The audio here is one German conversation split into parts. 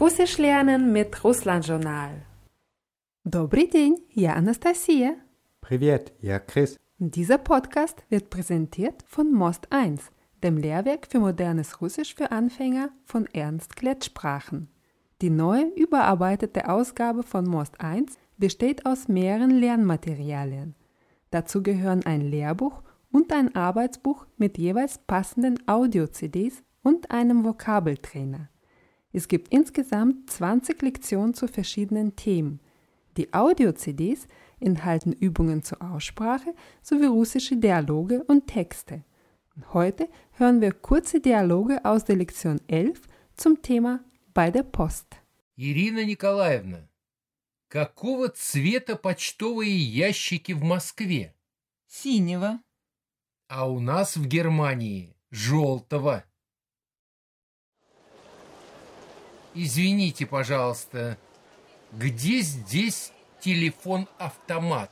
Russisch lernen mit Russland-Journal. Добрый день, я Anastasia. Привет, я Chris. Dieser Podcast wird präsentiert von Most 1, dem Lehrwerk für modernes Russisch für Anfänger von Ernst Klett Sprachen. Die neue, überarbeitete Ausgabe von Most 1 besteht aus mehreren Lernmaterialien. Dazu gehören ein Lehrbuch und ein Arbeitsbuch mit jeweils passenden Audio-CDs und einem Vokabeltrainer. Es gibt insgesamt 20 Lektionen zu verschiedenen Themen. Die Audio-CDs enthalten Übungen zur Aussprache sowie russische Dialoge und Texte. Heute hören wir kurze Dialoge aus der Lektion 11 zum Thema bei der Post. Ирина Николаевна, какого цвета почтовые ящики в Москве? Синего. А у нас в Германии желтого. Извините, пожалуйста, где здесь телефон-автомат?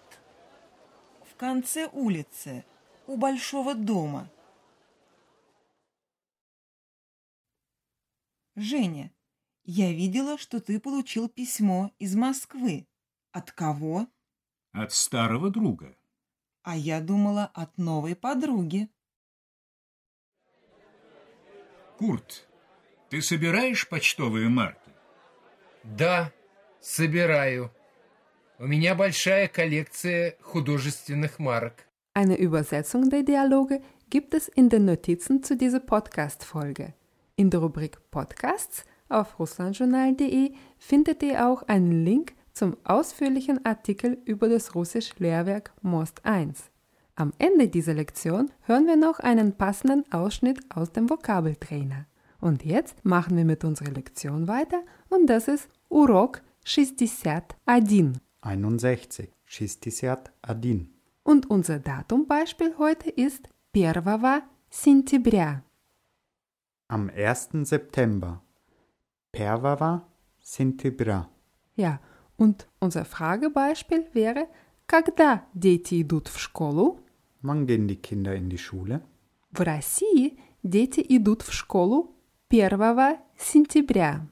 В конце улицы, у большого дома. Женя, я видела, что ты получил письмо из Москвы. От кого? От старого друга. А я думала, от новой подруги. Курт, ты собираешь почтовые марки? Да, собираю. У меня большая коллекция художественных марок. Eine Übersetzung der Dialoge gibt es in den Notizen zu dieser Podcast-Folge. In der Rubrik Podcasts auf russlandjournal.de findet ihr auch einen Link zum ausführlichen Artikel über das Russisch-Lehrwerk Most 1. Am Ende dieser Lektion hören wir noch einen passenden Ausschnitt aus dem Vokabeltrainer. Und jetzt machen wir mit unserer Lektion weiter und das ist Urok 61. 61. 61. Und unser Datumbeispiel heute ist 1 сентября. Am 1. September. Первого сентября. Ja, und unser Fragebeispiel wäre Когда дети идут в школу? Wann gehen die Kinder in die Schule? В России дети идут в школу 1 сентября.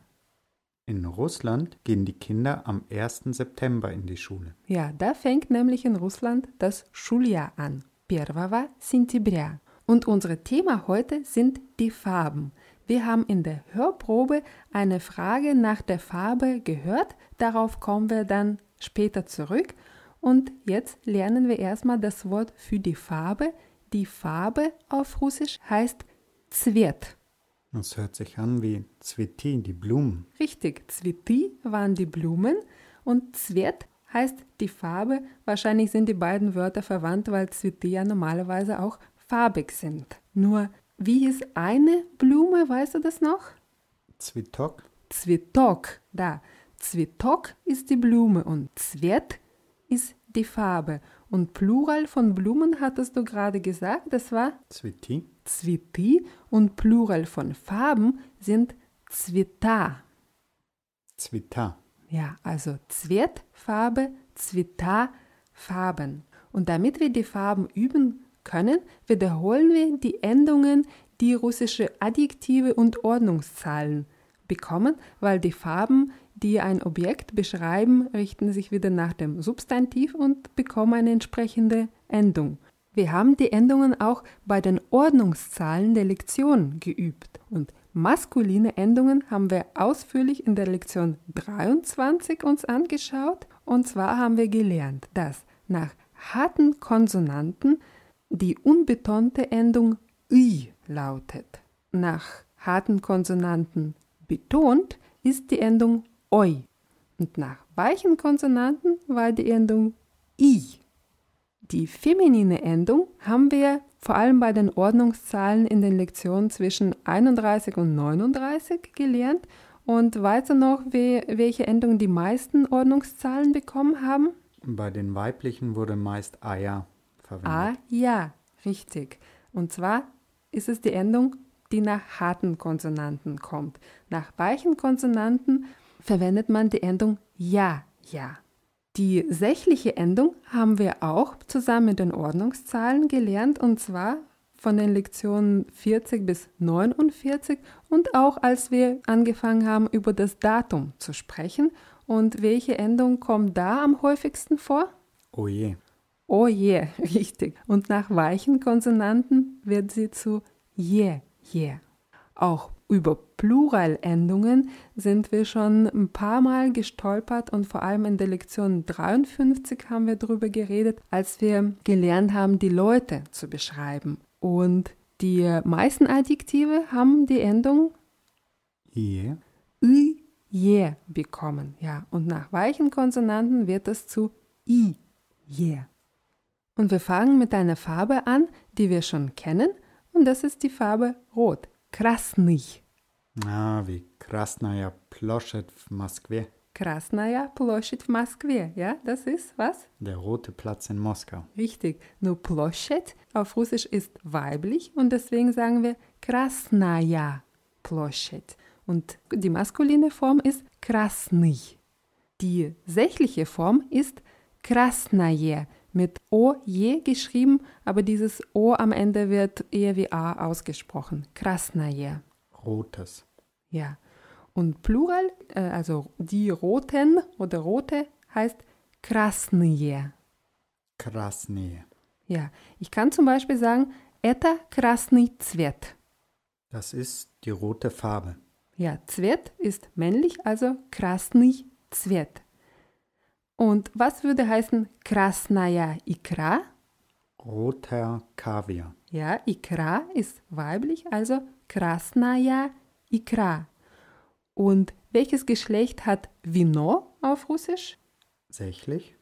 In Russland gehen die Kinder am 1. September in die Schule. Ja, da fängt nämlich in Russland das Schuljahr an. 1 сентября. Und unser Thema heute sind die Farben. Wir haben in der Hörprobe eine Frage nach der Farbe gehört. Darauf kommen wir dann später zurück. Und jetzt lernen wir erstmal das Wort für die Farbe. Die Farbe auf Russisch heißt Цвет. Das hört sich an wie Zweti, die Blumen. Richtig, Zweti waren die Blumen und Zwet heißt die Farbe. Wahrscheinlich sind die beiden Wörter verwandt, weil Zweti ja normalerweise auch farbig sind. Nur, wie ist eine Blume, weißt du das noch? Zwitok. Zwitok, da. Zwitok ist die Blume und Zwet ist die Farbe. Und Plural von Blumen hattest du gerade gesagt, das war Zwiti. Zwiti und Plural von Farben sind Zwita. Zwita. Ja, also Zwet, Farbe, Zwita, Farben. Und damit wir die Farben üben können, wiederholen wir die Endungen, die russische Adjektive und Ordnungszahlen bekommen, weil die Farben die ein Objekt beschreiben, richten sich wieder nach dem Substantiv und bekommen eine entsprechende Endung. Wir haben die Endungen auch bei den Ordnungszahlen der Lektion geübt und maskuline Endungen haben wir ausführlich in der Lektion 23 uns angeschaut und zwar haben wir gelernt, dass nach harten Konsonanten die unbetonte Endung i lautet. Nach harten Konsonanten betont ist die Endung oi und nach weichen Konsonanten war die Endung i. Die feminine Endung haben wir vor allem bei den Ordnungszahlen in den Lektionen zwischen 31 und 39 gelernt. Und weißt du noch, we welche Endung die meisten Ordnungszahlen bekommen haben? Bei den weiblichen wurde meist Aya verwendet. Ah, ja, richtig. Und zwar ist es die Endung, die nach harten Konsonanten kommt. Nach weichen Konsonanten verwendet man die Endung ja, ja. Die sächliche Endung haben wir auch zusammen mit den Ordnungszahlen gelernt und zwar von den Lektionen 40 bis 49 und auch als wir angefangen haben, über das Datum zu sprechen. Und welche Endung kommt da am häufigsten vor? Oh je. Oh je, richtig. Und nach weichen Konsonanten wird sie zu je, je. Auch über Pluralendungen sind wir schon ein paar Mal gestolpert und vor allem in der Lektion 53 haben wir darüber geredet, als wir gelernt haben, die Leute zu beschreiben. Und die meisten Adjektive haben die Endung Je. je bekommen. Ja, und nach weichen Konsonanten wird es zu i, je. Und wir fangen mit einer Farbe an, die wir schon kennen, und das ist die Farbe Rot. Krasny. Ah, wie Krasnaya Ploschet в Moskwe. Krasnaya Площадь в Москве. Ja, das ist was? Der rote Platz in Moskau. Richtig. Nur Площадь auf Russisch ist weiblich und deswegen sagen wir Krasnaya Площадь. Und die maskuline Form ist Krasny. Die sächliche Form ist Krasnaje mit O-je geschrieben, aber dieses O am Ende wird eher wie A ausgesprochen. Krasnaje. Rotes. Ja. Und Plural, äh, also die Roten oder Rote, heißt Krasnye. Krasneye. Ja. Ich kann zum Beispiel sagen, это красный цвет. Das ist die rote Farbe. Ja, Цвет ist männlich, also красный цвет. Und was würde heißen Krasnaya Ikra? Roter Kaviar. Ja, Ikra ist weiblich, also Krasnaya Ikra. Und welches Geschlecht hat Vino auf Russisch? Sächlich,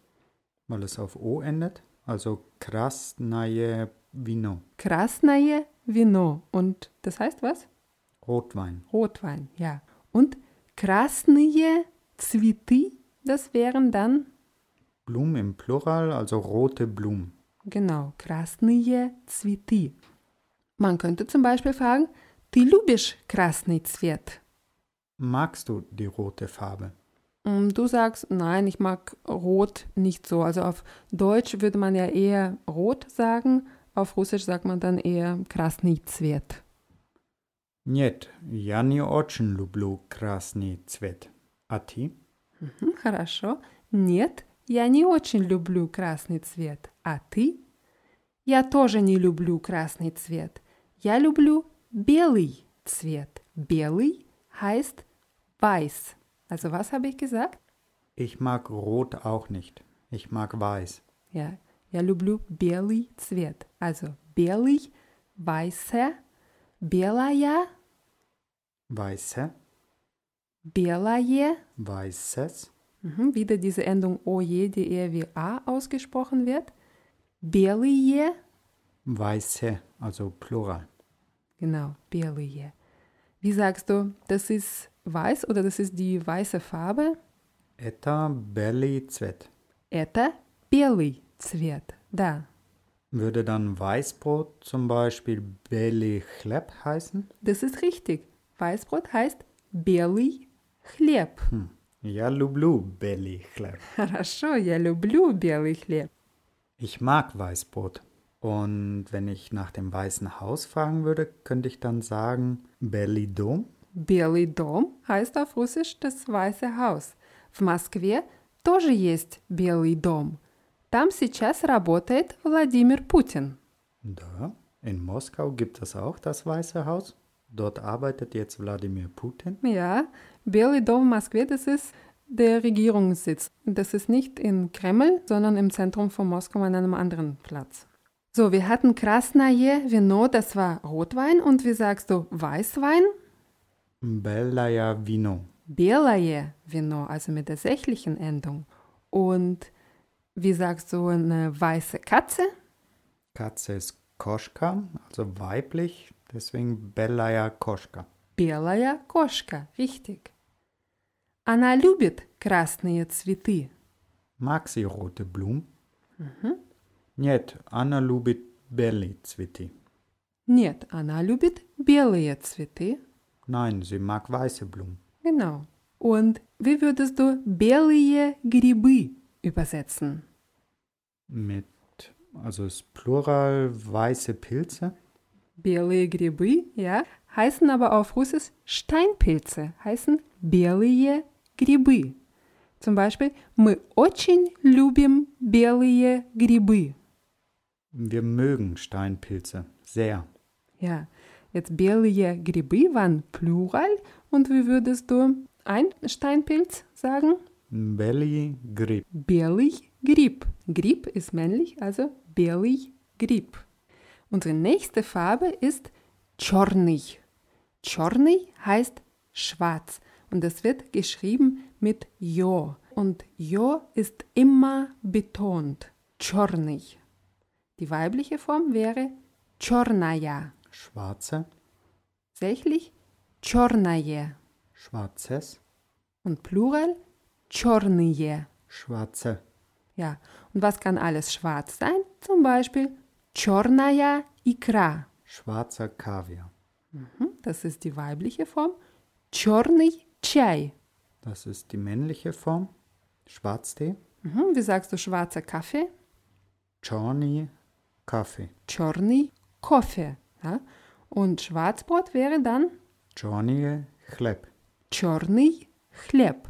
weil es auf O endet. Also Krasnaje Vino. Krasnaje Vino. Und das heißt was? Rotwein. Rotwein, ja. Und Krasnaje Zwiti das wären dann, Blumen im Plural, also rote Blumen. genau, красные цветы. Man könnte zum Beispiel fragen, ты любишь красный цвет? Magst du die rote Farbe? Und du sagst, nein, ich mag rot nicht so. Also auf Deutsch würde man ja eher rot sagen, auf Russisch sagt man dann eher красный цвет. Нет, я не очень люблю красный цвет. А ты? Мгм, Хорошо. Нет, я не очень люблю красный цвет. А ты? Я тоже не люблю красный цвет. Я люблю белый цвет. Белый heißt weiß. Also was habe ich gesagt? Ich mag Rot auch nicht. Ich mag Weiß. Ja, я люблю белый цвет. Also белый, weißer, белая, Weiße, белое. Weißes, Mhm, wieder diese Endung oje, die eher wie a ausgesprochen wird. Белые, Weiße, also Plural. genau, белые. Wie sagst du, das ist weiß oder das ist die weiße Farbe? Это белый цвет. Это белый цвет. Да, Würde dann Weißbrot zum Beispiel белый хлеб heißen? das ist richtig. Weißbrot heißt белый хлеб. Hm. Я люблю белый хлеб. Хорошо, я люблю белый хлеб. Ich mag Weißbrot. Und wenn ich nach dem Weißen Haus fragen würde, könnte ich dann sagen Белый дом? Белый дом heißt auf Russisch das Weiße Haus. В Москве тоже есть Белый дом. Там сейчас работает Владимир Путин. Da, in Moskau gibt es auch das Weiße Haus. Dort arbeitet jetzt Wladimir Putin? Ja, Belly Dom Moskwe, das ist der Regierungssitz. Das ist nicht in Kreml, sondern im Zentrum von Moskau an einem anderen Platz. So, wir hatten Krasnaje Vino, das war Rotwein. Und wie sagst du Weißwein? Belaja Vino. Belaje Vino, also mit der sächlichen Endung. Und wie sagst du eine weiße Katze? Katze ist Koschka, also weiblich. deswegen Belaya Koschka. Белая кошка, richtig. Она любит красные цветы. Mag sie rote Blumen? Нет, Anna любит белые цветы. Нет, она любит белые цветы. Nein, sie mag weiße Blumen. Genau. Und wie würdest du белые грибы übersetzen? Mit, also ist Plural weiße Pilze. Белые грибы, ja, heißen aber auf Russisch Steinpilze, heißen белые грибы. Zum Beispiel, мы очень любим белые грибы. Wir mögen Steinpilze sehr. Ja, jetzt белые грибы waren Plural und wie würdest du ein Steinpilz sagen? Belly Grip. Белый гриб. Grib ist männlich, also белый гриб. Unsere nächste Farbe ist Czornig. Czornig heißt schwarz und das wird geschrieben mit Jo. Und Jo ist immer betont. Czornig. Die weibliche Form wäre Czornaja. Schwarze. Tatsächlich Czornaje. Schwarzes. Und Plural Czornije. Schwarze. Ja, und was kann alles schwarz sein? Zum Beispiel черная икра. Schwarzer Kaviar. Hm, Das ist die weibliche Form. Черный чай. Das ist die männliche Form. Schwarztee. Mhm, Wie sagst du schwarzer Kaffee? Johnny Kaffee. Черный кофе. Ja? Und Schwarzbrot wäre dann Johnny Chleb. черный хлеб.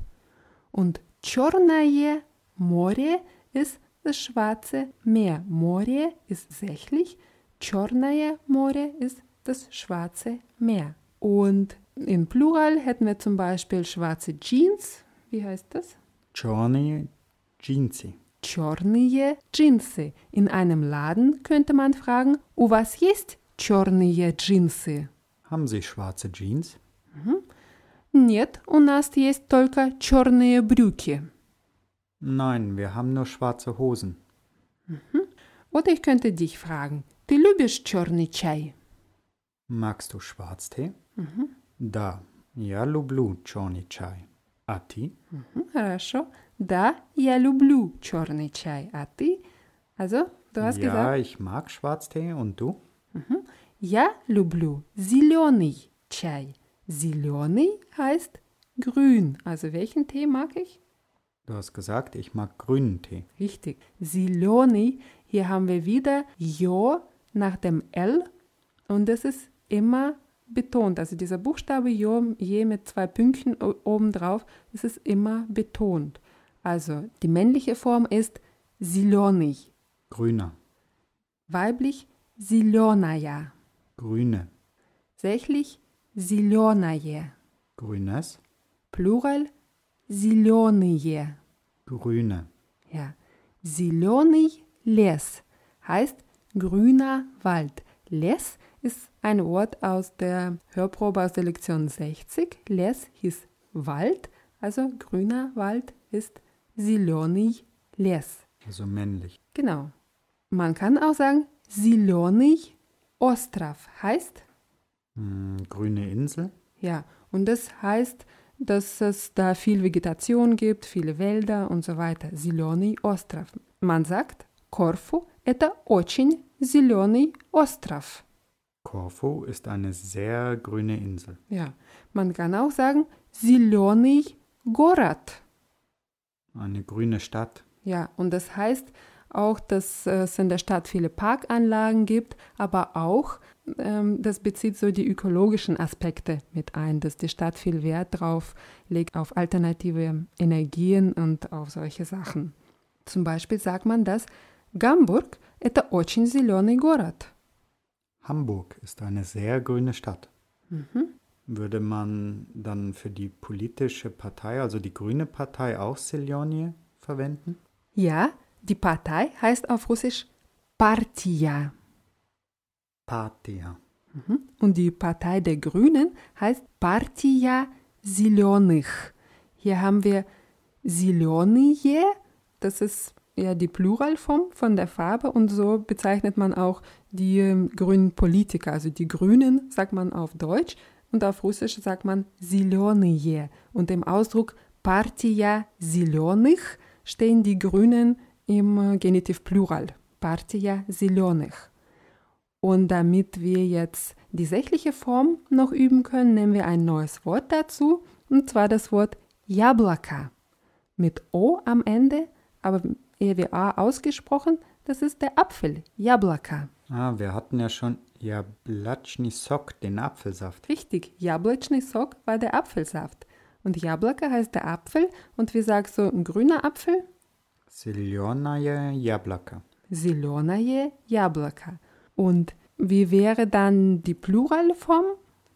Und черное море ist das schwarze Meer. Море ist sächlich, черное море ist das schwarze Meer. Und im Plural hätten wir zum Beispiel schwarze Jeans. Wie heißt das? Johnny Jeansy. Черные джинсы. In einem Laden könnte man fragen, у вас есть черные джинсы? Haben Sie schwarze Jeans? Нет, у нас есть только черные брюки. Nein, wir haben nur schwarze Hosen. Oder ich könnte dich fragen, ты любишь черный чай? Magst du Schwarztee? Da. Ja, lublю Johnny Chai. А ты? Hm, Хорошо. Да, я люблю черный чай. А ты? Also, du hast ja, gesagt, ich mag Schwarztee und du? я люблю зеленый чай. Зеленый heißt grün. Also welchen Tee mag ich? Du hast gesagt, ich mag grünen Tee. Richtig. Siloni, hier haben wir wieder Jo nach dem L und das ist immer betont. Also dieser Buchstabe Jo, je mit zwei Pünktchen oben drauf, das ist immer betont. Also die männliche Form ist Siloni. Grüner. Weiblich Silonaya. Grüne. Sächlich Silonaye. Grünes. Plural Silonaya зеленые. Grüne. Ja, зеленый лес heißt grüner Wald. Les ist ein Wort aus der Hörprobe aus der Lektion 60. Les hieß Wald, also grüner Wald ist зеленый лес. Also männlich. Genau. Man kann auch sagen, зеленый остров heißt, Hm, grüne Insel. ja, und das heißt, dass es da viel Vegetation gibt, viele Wälder und so weiter. Зеленый остров. Man sagt, Корфу – это очень зеленый остров. Korfu ist eine sehr grüne Insel. Ja, man kann auch sagen, зеленый город. Eine grüne Stadt. Ja, und das heißt auch, dass es in der Stadt viele Parkanlagen gibt, aber auch, ähm, das bezieht so die ökologischen Aspekte mit ein, dass die Stadt viel Wert drauf legt, auf alternative Energien und auf solche Sachen. Zum Beispiel sagt man, dass Гамбург – это очень зеленый город. Hamburg ist eine sehr grüne Stadt. Würde man dann für die politische Partei, also die Grüne Partei, auch Siljonie verwenden? Ja, die Partei heißt auf Russisch Partia. Partia. Mhm. Und die Partei der Grünen heißt Partia Zielonych. Hier haben wir Zielonie, das ist ja die Pluralform von der Farbe und so bezeichnet man auch die ähm, grünen Politiker. Also die Grünen sagt man auf Deutsch und auf Russisch sagt man Zielonie. Und im Ausdruck Partia Zielonych stehen die Grünen im äh, Genitiv Plural. Partija Зеленых. Und damit wir jetzt die sächliche Form noch üben können, nehmen wir ein neues Wort dazu, und zwar das Wort Jablaka. Mit O am Ende, aber eher wie A ausgesprochen, das ist der Apfel, Jablaka. Ah, wir hatten ja schon Jablachny Sok, den Apfelsaft. Richtig, Jablachny Sok war der Apfelsaft. Und Jablaka heißt der Apfel. Und wie sagst du, ein grüner Apfel? Zelenaje Jablaka. Zelenaje Jablaka. Und wie wäre dann die Pluralform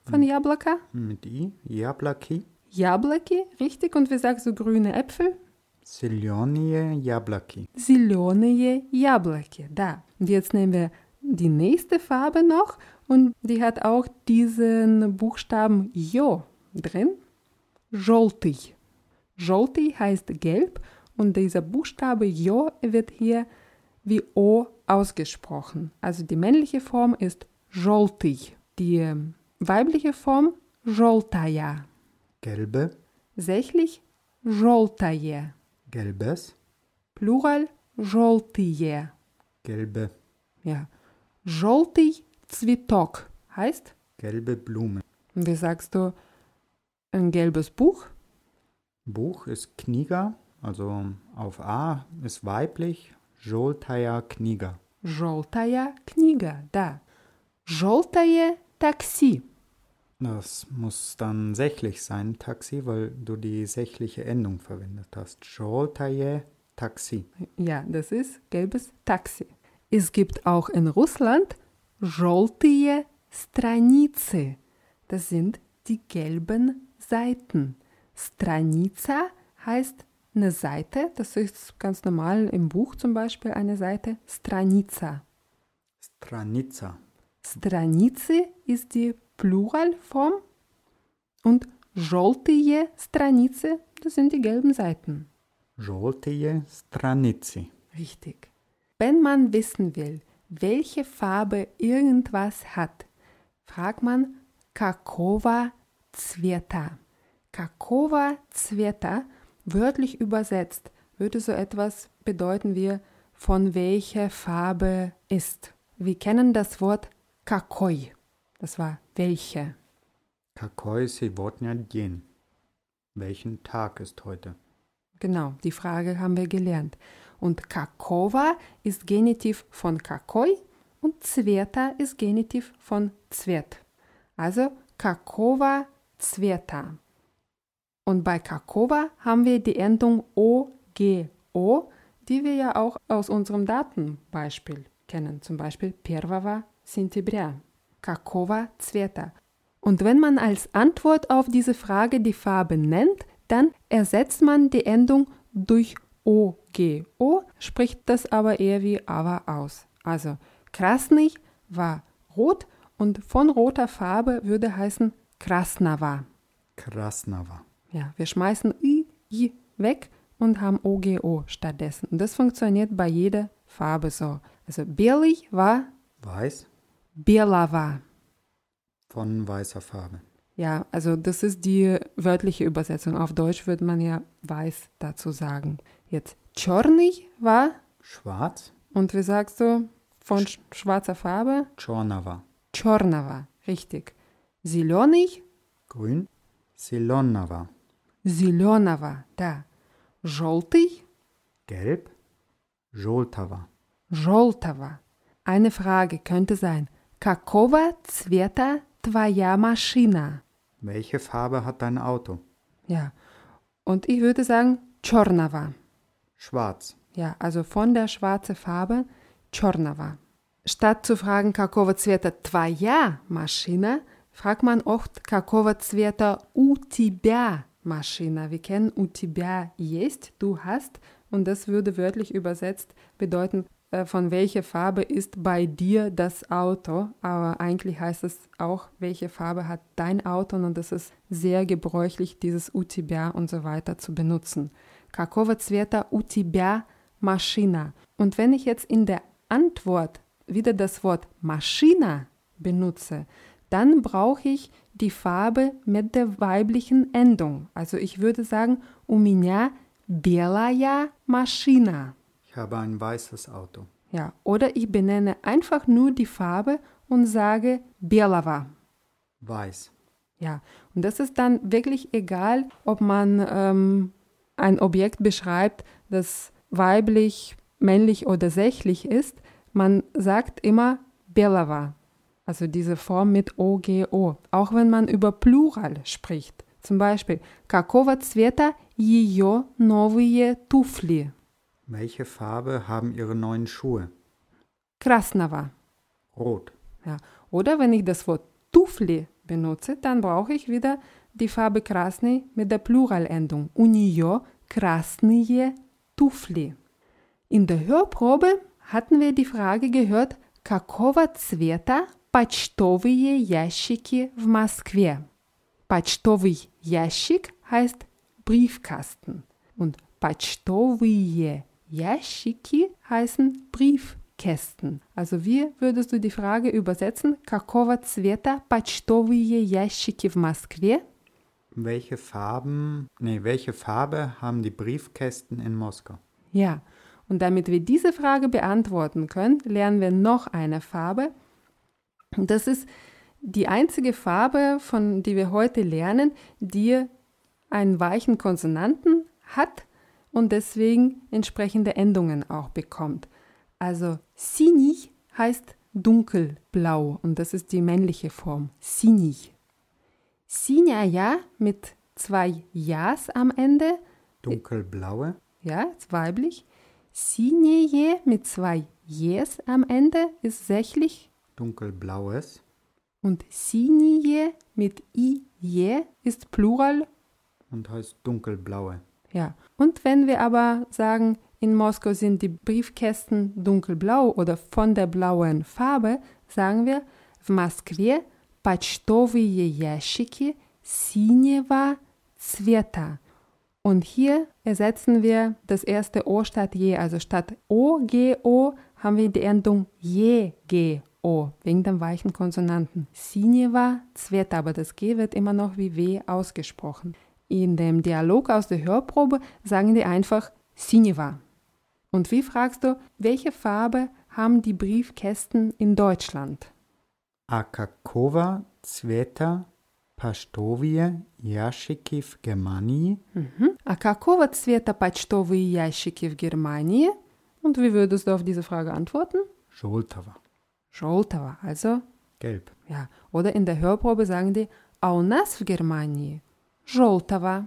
von Jablaka? Mit I, Jablaki. Jablaki, richtig. Und wie sagst du grüne Äpfel? Zelenaje Jablaki. Зеленые яблоки, da. Und jetzt nehmen wir die nächste Farbe noch und die hat auch diesen Buchstaben Jo drin. Желтый. Желтый heißt gelb und dieser Buchstabe Jo wird hier wie O ausgesprochen. Also die männliche Form ist желтый. Die ähm, weibliche Form желтая. Gelbe, Sächlich желтое. gelbes, Plural желтые. gelbe, Ja. Желтый цветок heißt, gelbe Blume. wie sagst du, ein gelbes Buch? Buch ist Kniga, also auf A ist weiblich, Жолтая книга. Желтая книга, да. Желтое такси. Das muss dann sächlich sein, Taxi, weil du die sächliche Endung verwendet hast. Жолтое Taxi. Ja, das ist gelbes Taxi. Es gibt auch in Russland желтые страницы. Das sind die gelben Seiten. Stranica heißt eine Seite. Das ist ganz normal im Buch zum Beispiel eine Seite. Stranica. Stranica. Страницы ist die Pluralform und желтые страницы, das sind die gelben Seiten. Жолтые страницы. Richtig. Wenn man wissen will, welche Farbe irgendwas hat, fragt man какого цвета. Какого цвета, wörtlich übersetzt, würde so etwas bedeuten wie von welcher Farbe ist. Wir kennen das Wort какой. Das war welche. Какой сегодня день? Welchen Tag ist heute? Genau, die Frage haben wir gelernt. Und какого ist Genitiv von какой und цвета ist Genitiv von цвет. Also какого цвета. Und bei какого haben wir die Endung OGO, die wir ja auch aus unserem Datenbeispiel kennen. Zum Beispiel первого сентября. Какого цвета. Und wenn man als Antwort auf diese Frage die Farbe nennt, dann ersetzt man die Endung durch OGO, spricht das aber eher wie aber aus. Also krasnig war rot und von roter Farbe würde heißen krasnava. Krasnava. Ja, wir schmeißen I, I weg und haben OGO stattdessen. Und das funktioniert bei jeder Farbe so. Also Belly war weiß. Bela war von weißer Farbe. Ja, also das ist die wörtliche Übersetzung. Auf Deutsch würde man ja weiß dazu sagen. Jetzt Czornig war schwarz. Und wie sagst du von Sch schwarzer Farbe? Czornava. Czornava, richtig. Silonig? grün. Silonava зеленого, да. Желтый, Gelb, Жолтого. желтого. Eine Frage könnte sein, какого цвета твоя машина? Welche Farbe hat dein Auto? Ja, und ich würde sagen черного. Schwarz. Ja, also von der schwarzen Farbe черного. Statt zu fragen, какого цвета твоя машина, fragt man oft, какого цвета у тебя машина. Wir kennen у тебя есть, du hast, und das würde wörtlich übersetzt bedeuten, äh, von welcher Farbe ist bei dir das Auto, aber eigentlich heißt es auch, welche Farbe hat dein Auto und das ist sehr gebräuchlich, dieses у тебя und so weiter zu benutzen. Какого цвета у тебя машина? Und wenn ich jetzt in der Antwort wieder das Wort Maschina benutze, dann brauche ich die Farbe mit der weiblichen Endung. Also ich würde sagen, у меня белая машина. Ich habe ein weißes Auto. Ja, oder ich benenne einfach nur die Farbe und sage белого. Weiß. Ja, und das ist dann wirklich egal, ob man ähm, ein Objekt beschreibt, das weiblich, männlich oder sächlich ist. Man sagt immer белого. Also diese Form mit OGO. Auch wenn man über Plural spricht. Zum Beispiel, какого цвета ее новые туфли? Welche Farbe haben Ihre neuen Schuhe? Красного. Rot. Ja. Oder wenn ich das Wort туфли benutze, dann brauche ich wieder die Farbe красный mit der Pluralendung. У нее красные туфли. In der Hörprobe hatten wir die Frage gehört, какого цвета почтовые ящики в Москве? Почтовый ящик heißt Briefkasten und почтовые ящики heißen Briefkästen. Also wie würdest du die Frage übersetzen? Какого цвета почтовые ящики в Москве? Welche Farben, nee, welche Farbe haben die Briefkästen in Moskau? Ja, und damit wir diese Frage beantworten können, lernen wir noch eine Farbe. und das ist die einzige Farbe, von die wir heute lernen, die einen weichen Konsonanten hat und deswegen entsprechende Endungen auch bekommt. Also sinig heißt dunkelblau und das ist die männliche Form. Sinig. Sinjaja mit zwei Jas am Ende, Dunkelblaue, ja, ist weiblich. Sinje mit zwei Jes am Ende ist sächlich dunkelblaues, und Sinje mit IJ ist Plural. und heißt dunkelblaue. Ja. Und wenn wir aber sagen, in Moskau sind die Briefkästen dunkelblau oder von der blauen Farbe, sagen wir в Москве почтовые ящики синего цвета. Und hier ersetzen wir das erste O statt je, also statt O, G, O haben wir die Endung je, G, O, wegen dem weichen Konsonanten. Sinjeva Цвета, aber das G wird immer noch wie W ausgesprochen. In dem Dialog aus der Hörprobe sagen die einfach Sinjeva. Und wie fragst du, welche Farbe haben die Briefkästen in Deutschland? A kakova цвета почтовые ящики в Германии? Mhm. А какого цвета почтовые ящики в Германии? Und wie würdest du auf diese Frage antworten? Желтого. Желтого, also Gelb. ja. Oder in der Hörprobe sagen die, а у нас в Германии желтого.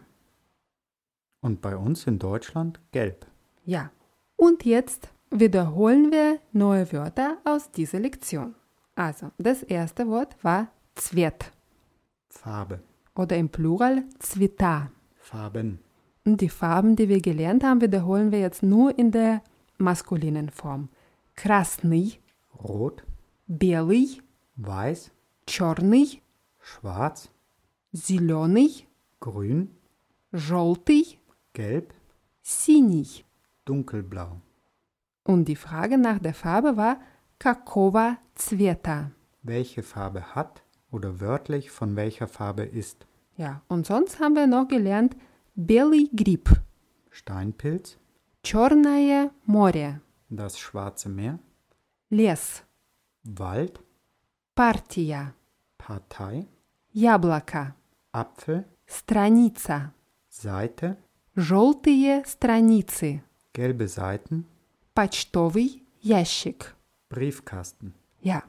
Und bei uns in Deutschland gelb. Ja. Und jetzt wiederholen wir neue Wörter aus dieser Lektion. Also, das erste Wort war Цвет Farbe. oder im Plural Цвета. Farben. Und die Farben, die wir gelernt haben, wiederholen wir jetzt nur in der maskulinen Form. Красный, Rot, белый, weiß, черный, schwarz, зеленый, grün, желтый, gelb, синий. dunkelblau. Und die Frage nach der Farbe war какого цвета. Welche Farbe hat oder wörtlich von welcher Farbe ist? Ja, und sonst haben wir noch gelernt белый гриб, Steinpilz, черное море, das Schwarze Meer, лес, Wald, партия, Partei, яблоко, Apfel, страница, Seite, желтые страницы, gelbe Seiten, почтовый ящик. Briefkasten. Ja.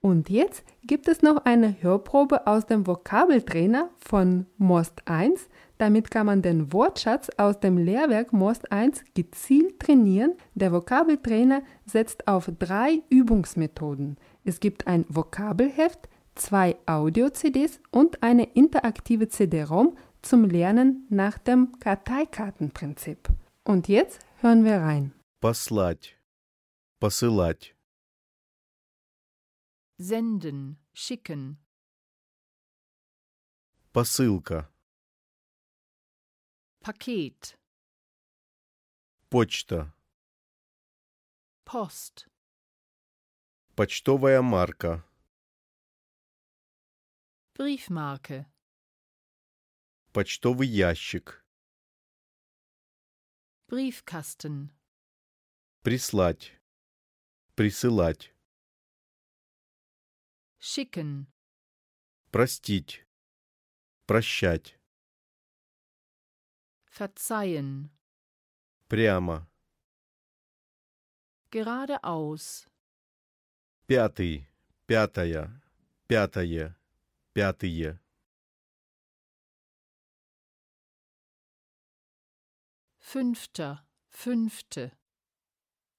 Und jetzt gibt es noch eine Hörprobe aus dem Vokabeltrainer von Most 1. Damit kann man den Wortschatz aus dem Lehrwerk Most 1 gezielt trainieren. Der Vokabeltrainer setzt auf drei Übungsmethoden. Es gibt ein Vokabelheft, zwei Audio-CDs und eine interaktive CD-ROM zum Lernen nach dem Karteikartenprinzip. Und jetzt hören wir rein. Послать. Посылать. senden, schicken, Посылка. Paket, Почта. Post, Почтовая марка. Briefmarke, Почтовый ящик. Briefkasten, Прислать. Присылать. schicken, Простить. Прощать. verzeihen, Прямо. geradeaus, Пятый. пятая, пятое, пятые. Fünfter, fünfte.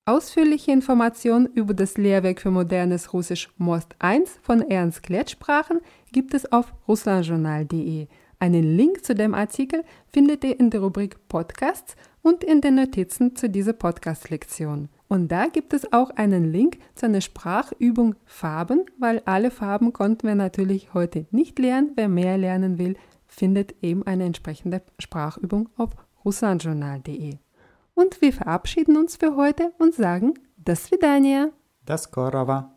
Ausführliche Informationen über das Lehrwerk für modernes Russisch Most 1 von Ernst Klett Sprachen gibt es auf russlandjournal.de. Einen Link zu dem Artikel findet ihr in der Rubrik Podcasts und in den Notizen zu dieser Podcast-Lektion. Und da gibt es auch einen Link zu einer Sprachübung Farben, weil alle Farben konnten wir natürlich heute nicht lernen. Wer mehr lernen will, findet eben eine entsprechende Sprachübung auf russanjournal.de. Und wir verabschieden uns für heute und sagen, das Vidania. Das Korava.